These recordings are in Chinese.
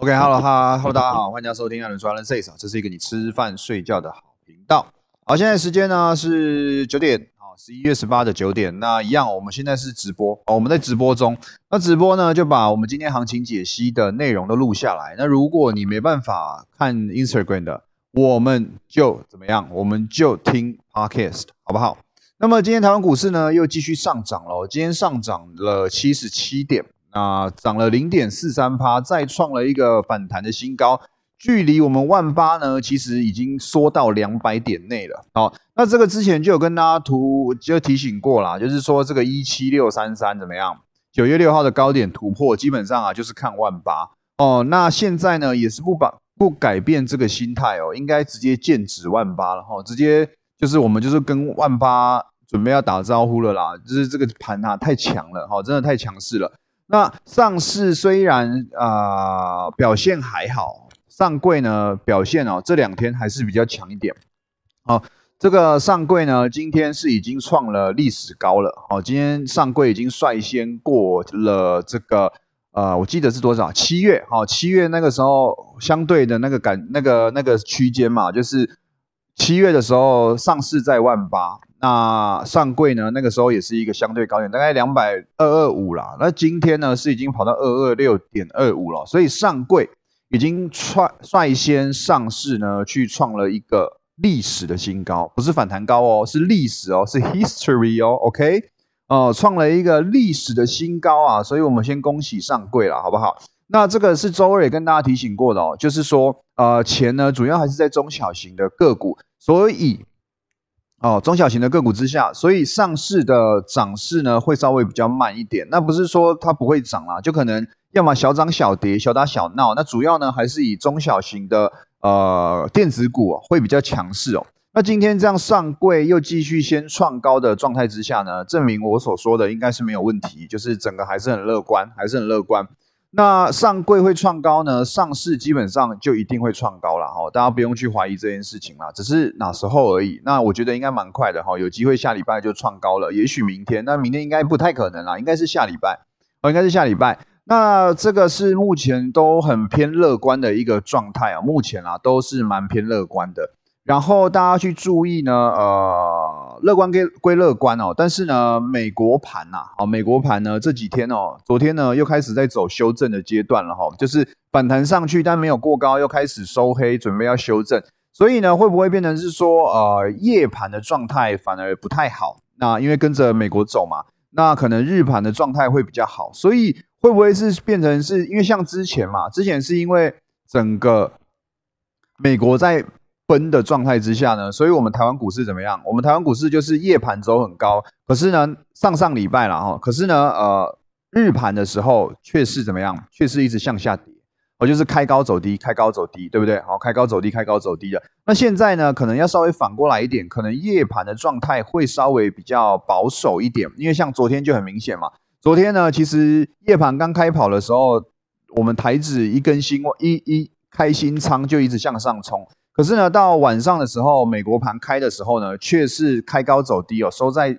OK，Hello 哈，Hello 大家好，欢迎大家收听艾伦说 Alan Says 这是一个你吃饭睡觉的好频道。好，现在时间呢是九点，好，十一月十八的九点。那一样，我们现在是直播，哦，我们在直播中。那直播呢，就把我们今天行情解析的内容都录下来。那如果你没办法看 Instagram 的，我们就怎么样？我们就听 Podcast，好不好？那么今天台湾股市呢又继续上涨了，今天上涨了七十七点。那涨了零点四三趴，再创了一个反弹的新高，距离我们万八呢，其实已经缩到两百点内了。好，那这个之前就有跟大家图就提醒过啦，就是说这个一七六三三怎么样？九月六号的高点突破，基本上啊就是看万八哦。那现在呢也是不把不改变这个心态哦，应该直接剑指万八了哈，直接就是我们就是跟万八准备要打招呼了啦，就是这个盘啊太强了哈，真的太强势了。那上市虽然啊表现还好，上柜呢表现哦这两天还是比较强一点。好，这个上柜呢今天是已经创了历史高了。好，今天上柜已经率先过了这个呃，我记得是多少？七月，好，七月那个时候相对的那个感那个那个区间嘛，就是七月的时候上市在万八。那上柜呢？那个时候也是一个相对高点，大概两百二二五啦。那今天呢是已经跑到二二六点二五了，所以上柜已经率率先上市呢，去创了一个历史的新高，不是反弹高哦，是历史哦，是 history 哦，OK，哦，创了一个历史的新高啊，所以我们先恭喜上柜了，好不好？那这个是周二也跟大家提醒过的哦，就是说，呃，钱呢主要还是在中小型的个股，所以。哦，中小型的个股之下，所以上市的涨势呢会稍微比较慢一点。那不是说它不会涨啦，就可能要么小涨小跌，小打小闹。那主要呢还是以中小型的呃电子股会比较强势哦。那今天这样上柜又继续先创高的状态之下呢，证明我所说的应该是没有问题，就是整个还是很乐观，还是很乐观。那上柜会创高呢？上市基本上就一定会创高了哈，大家不用去怀疑这件事情啦，只是哪时候而已。那我觉得应该蛮快的哈，有机会下礼拜就创高了，也许明天，那明天应该不太可能啦，应该是下礼拜哦，应该是下礼拜。那这个是目前都很偏乐观的一个状态啊，目前啊都是蛮偏乐观的。然后大家去注意呢，呃，乐观归归乐观哦，但是呢，美国盘呐，好，美国盘呢这几天哦，昨天呢又开始在走修正的阶段了哈，就是反弹上去，但没有过高，又开始收黑，准备要修正，所以呢，会不会变成是说，呃，夜盘的状态反而不太好？那因为跟着美国走嘛，那可能日盘的状态会比较好，所以会不会是变成是因为像之前嘛，之前是因为整个美国在。分的状态之下呢，所以我们台湾股市怎么样？我们台湾股市就是夜盘走很高，可是呢，上上礼拜了哈，可是呢，呃，日盘的时候却是怎么样？却是一直向下跌，哦，就是开高走低，开高走低，对不对？好，开高走低，开高走低的。那现在呢，可能要稍微反过来一点，可能夜盘的状态会稍微比较保守一点，因为像昨天就很明显嘛。昨天呢，其实夜盘刚开跑的时候，我们台指一根新一一开新仓就一直向上冲。可是呢，到晚上的时候，美国盘开的时候呢，却是开高走低哦，收在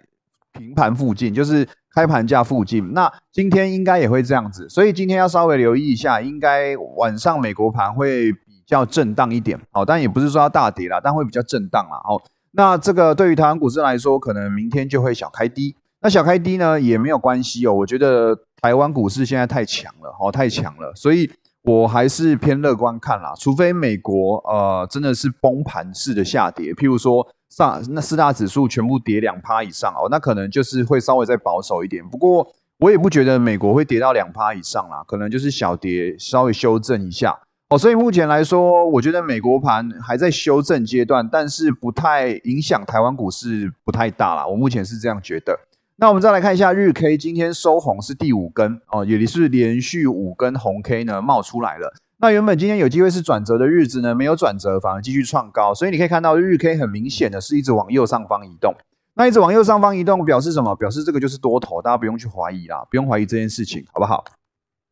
平盘附近，就是开盘价附近。那今天应该也会这样子，所以今天要稍微留意一下，应该晚上美国盘会比较震荡一点哦，但也不是说要大跌啦，但会比较震荡啦哦。那这个对于台湾股市来说，可能明天就会小开低。那小开低呢也没有关系哦，我觉得台湾股市现在太强了哦，太强了，所以。我还是偏乐观看啦，除非美国呃真的是崩盘式的下跌，譬如说上那四大指数全部跌两趴以上哦，那可能就是会稍微再保守一点。不过我也不觉得美国会跌到两趴以上啦，可能就是小跌，稍微修正一下哦。所以目前来说，我觉得美国盘还在修正阶段，但是不太影响台湾股市不太大啦。我目前是这样觉得。那我们再来看一下日 K，今天收红是第五根哦，也是连续五根红 K 呢冒出来了。那原本今天有机会是转折的日子呢，没有转折，反而继续创高，所以你可以看到日 K 很明显的是一直往右上方移动。那一直往右上方移动表示什么？表示这个就是多头，大家不用去怀疑啦，不用怀疑这件事情，好不好？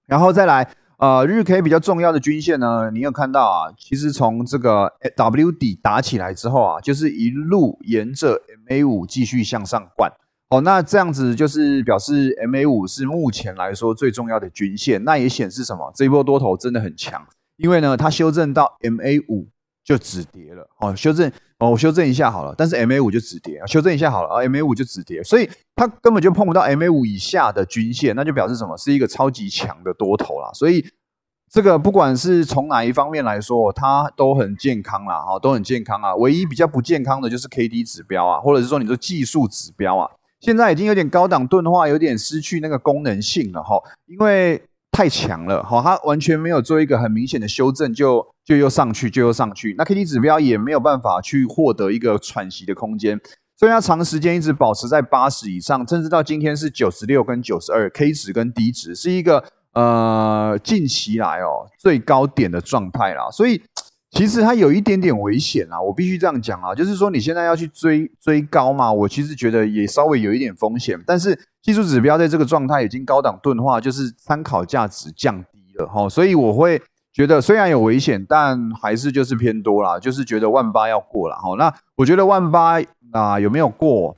然后再来，呃，日 K 比较重要的均线呢，你有看到啊？其实从这个 W 底打起来之后啊，就是一路沿着 MA 五继续向上灌。哦，那这样子就是表示 MA 五是目前来说最重要的均线，那也显示什么？这一波多头真的很强。因为呢，它修正到 MA 五就止跌了哦，修正哦，我修正一下好了，但是 MA 五就止跌，修正一下好了啊，MA 五就止跌，所以它根本就碰不到 MA 五以下的均线，那就表示什么？是一个超级强的多头啦，所以。这个不管是从哪一方面来说，它都很健康啦，哈，都很健康啊。唯一比较不健康的就是 K D 指标啊，或者是说你说技术指标啊，现在已经有点高档钝化，有点失去那个功能性了哈，因为太强了哈，它完全没有做一个很明显的修正，就就又上去，就又上去。那 K D 指标也没有办法去获得一个喘息的空间，所以它长时间一直保持在八十以上，甚至到今天是九十六跟九十二 K 值跟 D 值是一个。呃，近期来哦，最高点的状态啦，所以其实它有一点点危险啦，我必须这样讲啊，就是说你现在要去追追高嘛，我其实觉得也稍微有一点风险，但是技术指标在这个状态已经高档钝化，就是参考价值降低了哈，所以我会觉得虽然有危险，但还是就是偏多啦，就是觉得万八要过了哈，那我觉得万八啊有没有过？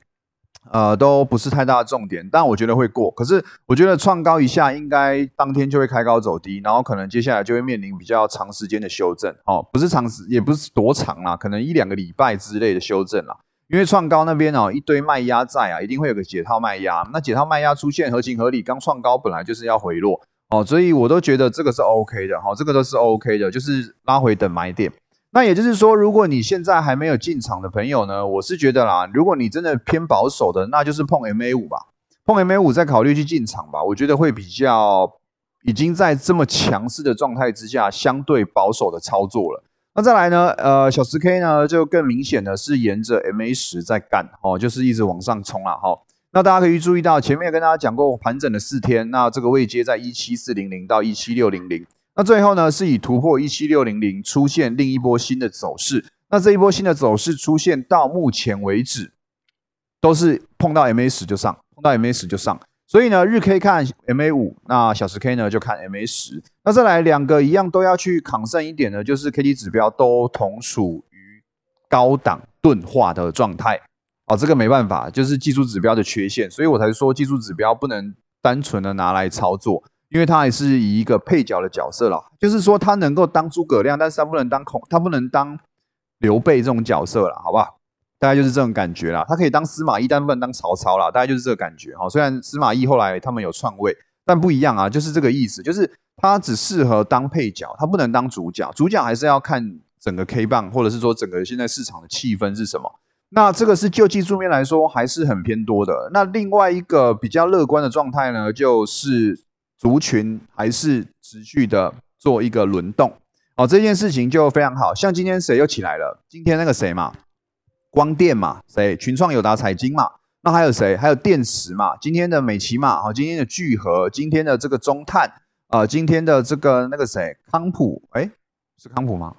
呃，都不是太大的重点，但我觉得会过。可是我觉得创高一下，应该当天就会开高走低，然后可能接下来就会面临比较长时间的修正。哦，不是长时，也不是多长啦，可能一两个礼拜之类的修正啦。因为创高那边哦，一堆卖压在啊，一定会有个解套卖压。那解套卖压出现合情合理，刚创高本来就是要回落哦，所以我都觉得这个是 OK 的哈，这个都是 OK 的，就是拉回等买点。那也就是说，如果你现在还没有进场的朋友呢，我是觉得啦，如果你真的偏保守的，那就是碰 MA 五吧，碰 MA 五再考虑去进场吧，我觉得会比较已经在这么强势的状态之下，相对保守的操作了。那再来呢，呃，小十 K 呢就更明显的是沿着 MA 十在干哦，就是一直往上冲了哈。那大家可以注意到，前面跟大家讲过盘整的四天，那这个位阶在一七四零零到一七六零零。那最后呢，是以突破一七六零零出现另一波新的走势。那这一波新的走势出现到目前为止，都是碰到 MA 十就上，碰到 MA 十就上。所以呢，日 K 看 MA 五，那小时 K 呢就看 MA 十。那再来两个一样都要去抗胜一点的，就是 K D 指标都同属于高档钝化的状态。哦，这个没办法，就是技术指标的缺陷，所以我才说技术指标不能单纯的拿来操作。因为他还是以一个配角的角色了，就是说他能够当诸葛亮，但是他不能当孔，他不能当刘备这种角色了，好不好？大概就是这种感觉啦。他可以当司马懿，但不能当曹操啦，大概就是这个感觉哈。虽然司马懿后来他们有篡位，但不一样啊，就是这个意思，就是他只适合当配角，他不能当主角。主角还是要看整个 K 棒，或者是说整个现在市场的气氛是什么。那这个是就技术面来说还是很偏多的。那另外一个比较乐观的状态呢，就是。族群还是持续的做一个轮动哦，这件事情就非常好。像今天谁又起来了？今天那个谁嘛，光电嘛，谁？群创、友达、财经嘛。那还有谁？还有电池嘛？今天的美琪嘛，哦，今天的聚合，今天的这个中碳，呃，今天的这个那个谁，康普，哎，是康普吗？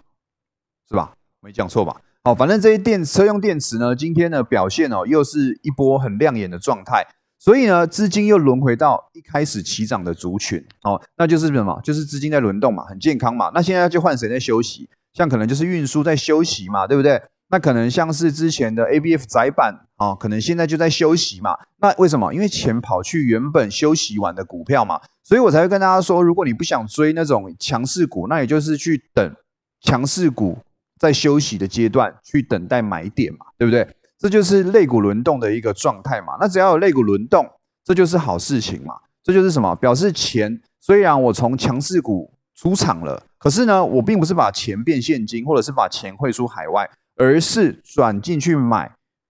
是吧？没讲错吧？好，反正这些电车用电池呢，今天的表现哦，又是一波很亮眼的状态。所以呢，资金又轮回到一开始起涨的族群哦，那就是什么？就是资金在轮动嘛，很健康嘛。那现在就换谁在休息？像可能就是运输在休息嘛，对不对？那可能像是之前的 A B F 窄板啊，可能现在就在休息嘛。那为什么？因为钱跑去原本休息完的股票嘛，所以我才会跟大家说，如果你不想追那种强势股，那也就是去等强势股在休息的阶段去等待买点嘛，对不对？这就是肋骨轮动的一个状态嘛？那只要有肋骨轮动，这就是好事情嘛？这就是什么？表示钱虽然我从强势股出场了，可是呢，我并不是把钱变现金，或者是把钱汇出海外，而是转进去买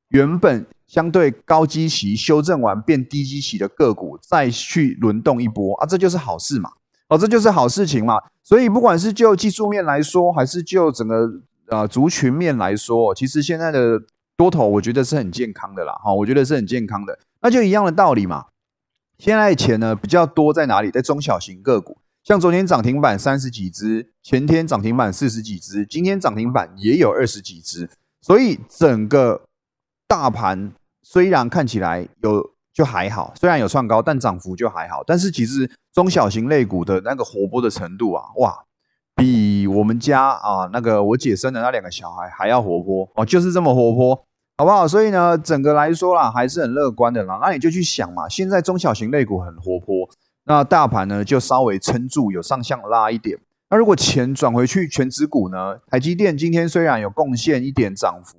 原本相对高基期修正完变低基期的个股，再去轮动一波啊！这就是好事嘛？哦，这就是好事情嘛？所以不管是就技术面来说，还是就整个呃族群面来说，其实现在的。多头我觉得是很健康的啦，哈，我觉得是很健康的，那就一样的道理嘛。现在钱呢比较多在哪里？在中小型个股，像昨天涨停板三十几只，前天涨停板四十几只，今天涨停板也有二十几只。所以整个大盘虽然看起来有就还好，虽然有创高，但涨幅就还好。但是其实中小型类股的那个活泼的程度啊，哇！比我们家啊那个我姐生的那两个小孩还要活泼哦，就是这么活泼，好不好？所以呢，整个来说啦，还是很乐观的啦。那你就去想嘛，现在中小型类股很活泼，那大盘呢就稍微撑住，有上向拉一点。那如果钱转回去全指股呢？台积电今天虽然有贡献一点涨幅，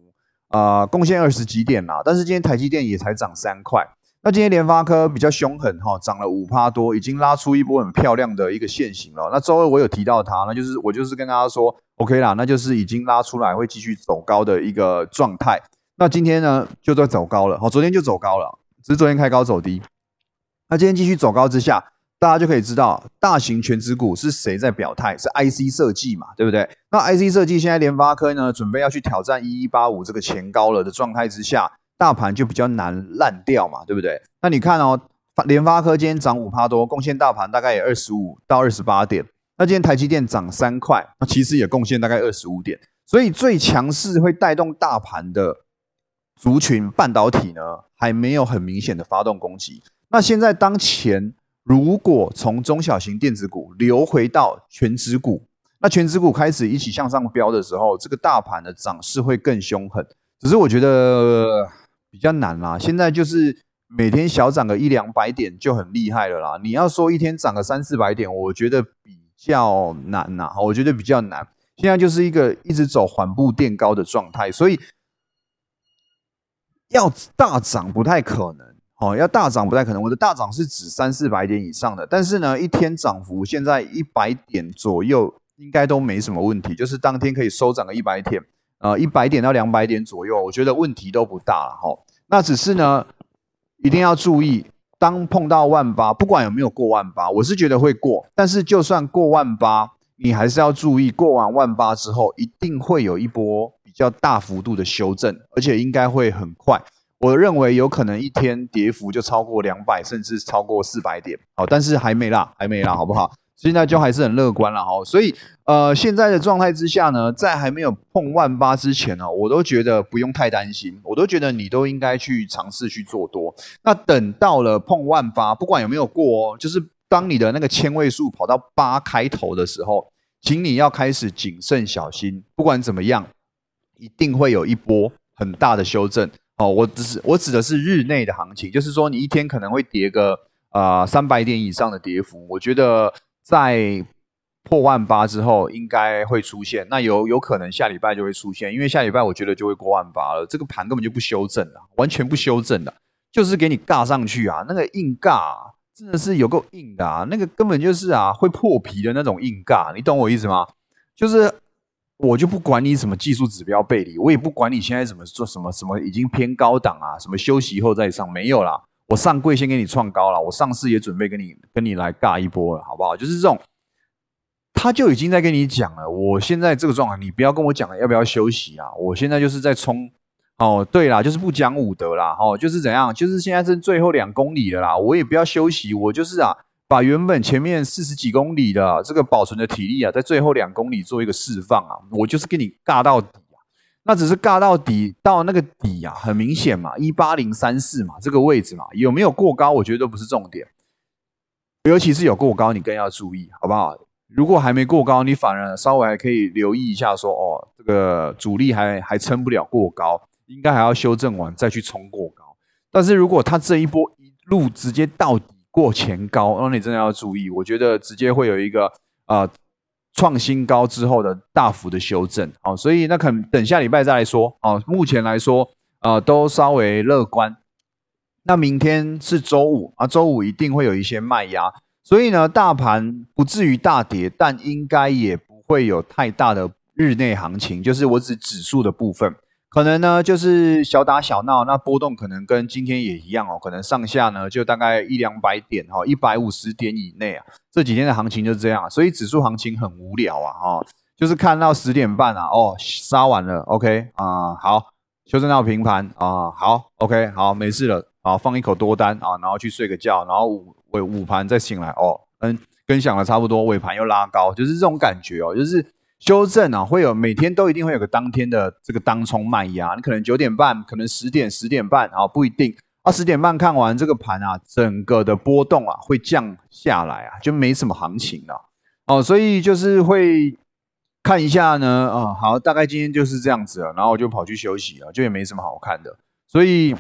啊，贡献二十几点啦，但是今天台积电也才涨三块。那今天联发科比较凶狠哈，涨了五趴多，已经拉出一波很漂亮的一个线型了。那周二我有提到它，那就是我就是跟大家说，OK 啦，那就是已经拉出来会继续走高的一个状态。那今天呢就在走高了，好，昨天就走高了，只是昨天开高走低。那今天继续走高之下，大家就可以知道大型全指股是谁在表态，是 IC 设计嘛，对不对？那 IC 设计现在联发科呢准备要去挑战一一八五这个前高了的状态之下。大盘就比较难烂掉嘛，对不对？那你看哦，联发科今天涨五趴多，贡献大盘大概也二十五到二十八点。那今天台积电涨三块，那其实也贡献大概二十五点。所以最强势会带动大盘的族群半导体呢，还没有很明显的发动攻击。那现在当前如果从中小型电子股流回到全指股，那全指股开始一起向上飙的时候，这个大盘的涨势会更凶狠。只是我觉得。比较难啦，现在就是每天小涨个一两百点就很厉害了啦。你要说一天涨个三四百点，我觉得比较难呐，我觉得比较难。现在就是一个一直走缓步垫高的状态，所以要大涨不太可能。哦，要大涨不太可能。我的大涨是指三四百点以上的，但是呢，一天涨幅现在一百点左右应该都没什么问题，就是当天可以收涨个一百点。呃，一百点到两百点左右，我觉得问题都不大了哈。那只是呢，一定要注意，当碰到万八，不管有没有过万八，我是觉得会过。但是就算过万八，你还是要注意，过完万八之后，一定会有一波比较大幅度的修正，而且应该会很快。我认为有可能一天跌幅就超过两百，甚至超过四百点。好，但是还没啦，还没啦，好不好？现在就还是很乐观了哈，所以呃，现在的状态之下呢，在还没有碰万八之前呢，我都觉得不用太担心，我都觉得你都应该去尝试去做多。那等到了碰万八，不管有没有过哦，就是当你的那个千位数跑到八开头的时候，请你要开始谨慎小心。不管怎么样，一定会有一波很大的修正哦。我只是我指的是日内的行情，就是说你一天可能会跌个啊三百点以上的跌幅，我觉得。在破万八之后，应该会出现。那有有可能下礼拜就会出现，因为下礼拜我觉得就会过万八了。这个盘根本就不修正了，完全不修正的，就是给你尬上去啊！那个硬尬真的是有够硬的啊！那个根本就是啊会破皮的那种硬尬，你懂我意思吗？就是我就不管你什么技术指标背离，我也不管你现在怎么做什么什么已经偏高档啊，什么休息以后再上没有啦。我上柜先给你创高了，我上市也准备跟你跟你来尬一波了，好不好？就是这种，他就已经在跟你讲了。我现在这个状况，你不要跟我讲了，要不要休息啊？我现在就是在冲，哦，对啦，就是不讲武德啦，哦，就是怎样？就是现在是最后两公里了啦，我也不要休息，我就是啊，把原本前面四十几公里的这个保存的体力啊，在最后两公里做一个释放啊，我就是跟你尬到。那只是尬到底，到那个底啊，很明显嘛，一八零三四嘛，这个位置嘛，有没有过高？我觉得都不是重点，尤其是有过高，你更要注意，好不好？如果还没过高，你反而稍微还可以留意一下，说哦，这个主力还还撑不了过高，应该还要修正完再去冲过高。但是如果它这一波一路直接到底过前高，那你真的要注意，我觉得直接会有一个啊。创新高之后的大幅的修正，哦，所以那可等下礼拜再来说，哦，目前来说，呃，都稍微乐观。那明天是周五啊，周五一定会有一些卖压，所以呢，大盘不至于大跌，但应该也不会有太大的日内行情，就是我指指数的部分。可能呢，就是小打小闹，那波动可能跟今天也一样哦，可能上下呢就大概一两百点哈，一百五十点以内啊。这几天的行情就是这样，所以指数行情很无聊啊哈，就是看到十点半啊，哦，杀完了，OK 啊，好，修正到平盘啊，好，OK，好，没事了，好，放一口多单啊，然后去睡个觉，然后午尾午盘再醒来，哦，嗯，跟想的差不多，尾盘又拉高，就是这种感觉哦，就是。修正啊，会有每天都一定会有个当天的这个当冲卖压，你可能九点半，可能十点、十点半啊，不一定。啊，十点半看完这个盘啊，整个的波动啊会降下来啊，就没什么行情了哦，所以就是会看一下呢，啊，好，大概今天就是这样子了，然后我就跑去休息了，就也没什么好看的。所以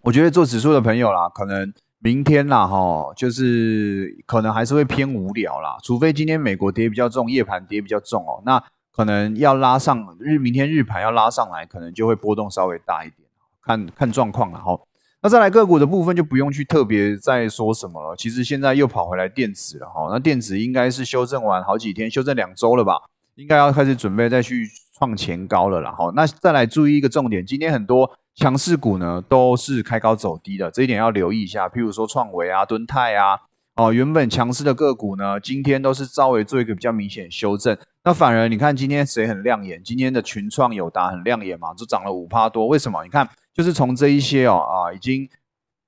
我觉得做指数的朋友啦，可能。明天啦，哈，就是可能还是会偏无聊啦，除非今天美国跌比较重，夜盘跌比较重哦，那可能要拉上日，明天日盘要拉上来，可能就会波动稍微大一点，看看状况了哈。那再来个股的部分就不用去特别再说什么了。其实现在又跑回来电子了哈，那电子应该是修正完好几天，修正两周了吧，应该要开始准备再去创前高了啦。哈。那再来注意一个重点，今天很多强势股呢都是开高走低的，这一点要留意一下。譬如说创维啊、敦泰啊，哦，原本强势的个股呢，今天都是稍微做一个比较明显修正。那反而你看今天谁很亮眼？今天的群创友达很亮眼嘛，就涨了五趴多。为什么？你看。就是从这一些哦啊，已经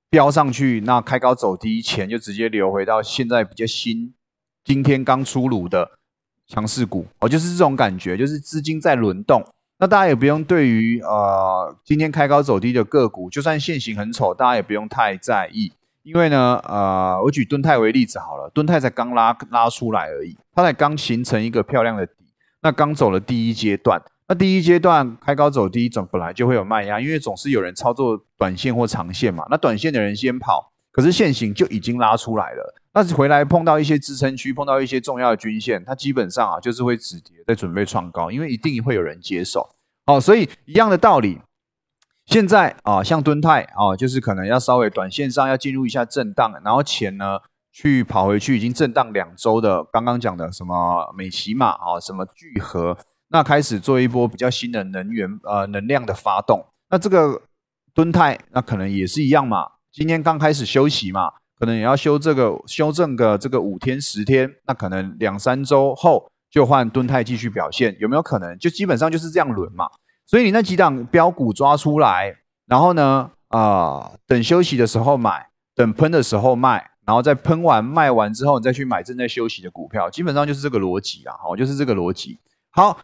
飙上去，那开高走低，钱就直接流回到现在比较新，今天刚出炉的强势股哦，就是这种感觉，就是资金在轮动。那大家也不用对于呃今天开高走低的个股，就算现形很丑，大家也不用太在意，因为呢呃，我举敦泰为例子好了，敦泰才刚拉拉出来而已，它才刚形成一个漂亮的底，那刚走了第一阶段。那第一阶段开高走低，总本来就会有卖压，因为总是有人操作短线或长线嘛。那短线的人先跑，可是线型就已经拉出来了。那回来碰到一些支撑区，碰到一些重要的均线，它基本上啊就是会止跌，在准备创高，因为一定会有人接手。哦，所以一样的道理，现在啊像敦泰啊，就是可能要稍微短线上要进入一下震荡，然后钱呢去跑回去，已经震荡两周的，刚刚讲的什么美骑马啊，什么聚合。那开始做一波比较新的能源呃能量的发动，那这个敦泰那可能也是一样嘛，今天刚开始休息嘛，可能也要修这个修正个这个五天十天，那可能两三周后就换敦泰继续表现，有没有可能？就基本上就是这样轮嘛。所以你那几档标股抓出来，然后呢啊等休息的时候买，等喷的时候卖，然后再喷完卖完之后，你再去买正在休息的股票，基本上就是这个逻辑啊，好，就是这个逻辑，好。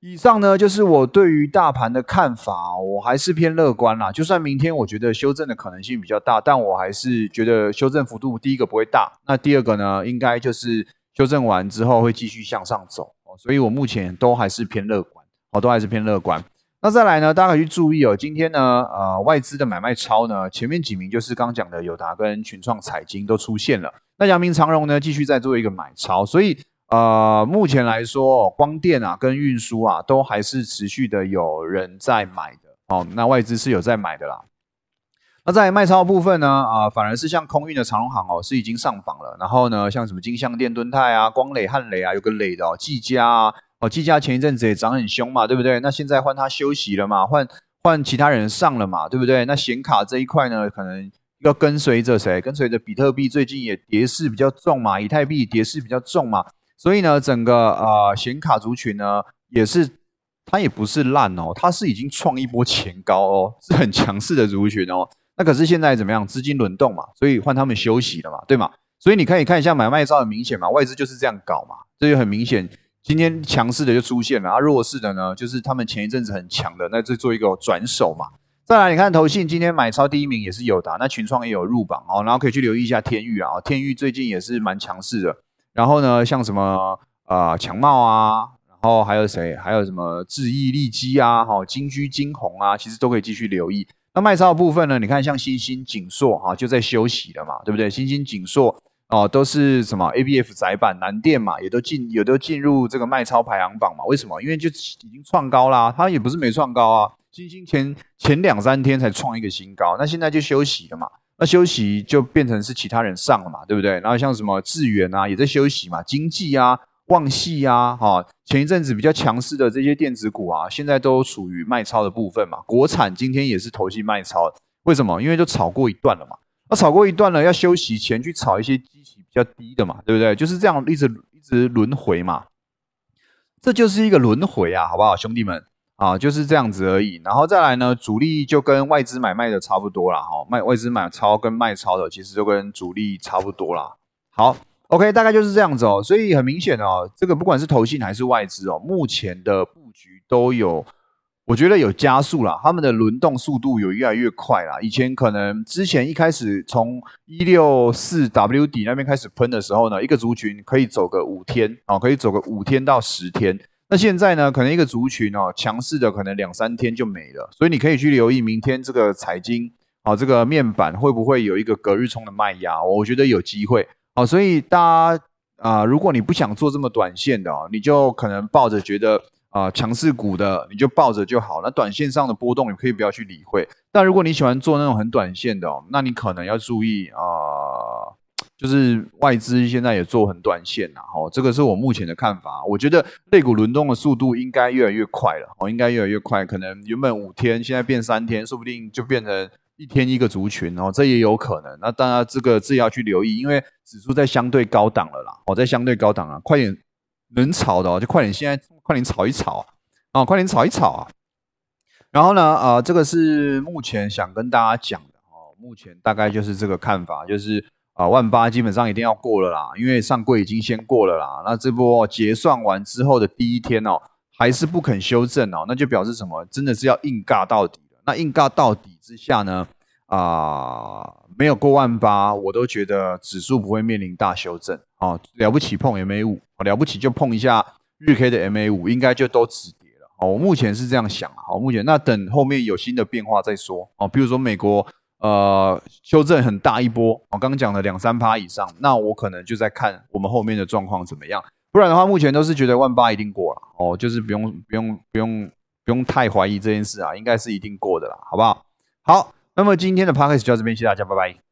以上呢就是我对于大盘的看法，我还是偏乐观啦。就算明天我觉得修正的可能性比较大，但我还是觉得修正幅度第一个不会大，那第二个呢，应该就是修正完之后会继续向上走哦。所以我目前都还是偏乐观，哦，都还是偏乐观。那再来呢，大家可以去注意哦，今天呢，呃，外资的买卖超呢，前面几名就是刚讲的友达跟群创、彩金都出现了，那阳明长荣呢，继续在做一个买超，所以。呃，目前来说，光电啊跟运输啊都还是持续的有人在买的哦。那外资是有在买的啦。那在卖超部分呢，啊，反而是像空运的长隆行哦，是已经上榜了。然后呢，像什么金相电、敦泰啊、光磊、汉磊啊，有个磊的哦，技嘉啊，哦，技嘉前一阵子也涨很凶嘛，对不对？那现在换他休息了嘛，换换其他人上了嘛，对不对？那显卡这一块呢，可能要跟随着谁？跟随着比特币最近也跌势比较重嘛，以太币跌势比较重嘛。所以呢，整个呃显卡族群呢，也是它也不是烂哦，它是已经创一波前高哦，是很强势的族群哦。那可是现在怎么样？资金轮动嘛，所以换他们休息了嘛，对吗？所以你可以看一下买卖照很明显嘛，外资就是这样搞嘛，这就很明显。今天强势的就出现了，啊弱势的呢，就是他们前一阵子很强的，那就做一个转手嘛。再来，你看投信今天买超第一名也是有的，那群创也有入榜哦，然后可以去留意一下天域啊，天域最近也是蛮强势的。然后呢，像什么啊强茂啊，然后还有谁？还有什么智毅利基啊，哈金居金鸿啊，其实都可以继续留意。那卖超的部分呢？你看像新兴锦硕哈，就在休息了嘛，对不对？新兴锦硕哦，都是什么 A B F 窄板南电嘛，也都进，也都进入这个卖超排行榜嘛。为什么？因为就已经创高啦，它也不是没创高啊。新兴前前两三天才创一个新高，那现在就休息了嘛。那休息就变成是其他人上了嘛，对不对？然后像什么智源啊，也在休息嘛，经济啊、旺系啊，哈，前一阵子比较强势的这些电子股啊，现在都属于卖超的部分嘛。国产今天也是投机卖超，为什么？因为就炒过一段了嘛。那炒过一段了，要休息前去炒一些基期比较低的嘛，对不对？就是这样一直一直轮回嘛，这就是一个轮回啊，好不好，兄弟们？啊，就是这样子而已，然后再来呢，主力就跟外资买卖的差不多啦，哈，卖外资买超跟卖超的其实就跟主力差不多啦。好，OK，大概就是这样子哦，所以很明显哦，这个不管是投信还是外资哦，目前的布局都有，我觉得有加速啦，他们的轮动速度有越来越快啦。以前可能之前一开始从一六四 W 底那边开始喷的时候呢，一个族群可以走个五天啊，可以走个五天到十天。那现在呢，可能一个族群哦，强势的可能两三天就没了，所以你可以去留意明天这个财经好，这个面板会不会有一个隔日冲的卖压？我觉得有机会。好，所以大家啊，如果你不想做这么短线的哦，你就可能抱着觉得啊强势股的，你就抱着就好。那短线上的波动，你可以不要去理会。但如果你喜欢做那种很短线的哦，那你可能要注意啊。就是外资现在也做很短线呐，哦，这个是我目前的看法。我觉得类股轮动的速度应该越来越快了，哦，应该越来越快。可能原本五天，现在变三天，说不定就变成一天一个族群哦，这也有可能。那当然，这个自己要去留意，因为指数在相对高档了啦，哦，在相对高档啊，快点能炒的哦，就快点，现在快点炒一炒啊，快点炒一炒啊。然后呢，啊，这个是目前想跟大家讲的哦，目前大概就是这个看法，就是。啊，万八基本上一定要过了啦，因为上柜已经先过了啦。那这波结算完之后的第一天哦，还是不肯修正哦，那就表示什么？真的是要硬尬到底了。那硬尬到底之下呢？啊，没有过万八，我都觉得指数不会面临大修正哦。了不起碰 MA 五，了不起就碰一下日 K 的 MA 五，应该就都止跌了。哦，我目前是这样想啊。好，目前那等后面有新的变化再说哦。比如说美国。呃，修正很大一波，我刚刚讲了两三趴以上，那我可能就在看我们后面的状况怎么样。不然的话，目前都是觉得万八一定过了哦，就是不用不用不用不用太怀疑这件事啊，应该是一定过的啦，好不好？好，那么今天的 p a c k a g e 就到这边，谢谢大家，拜拜。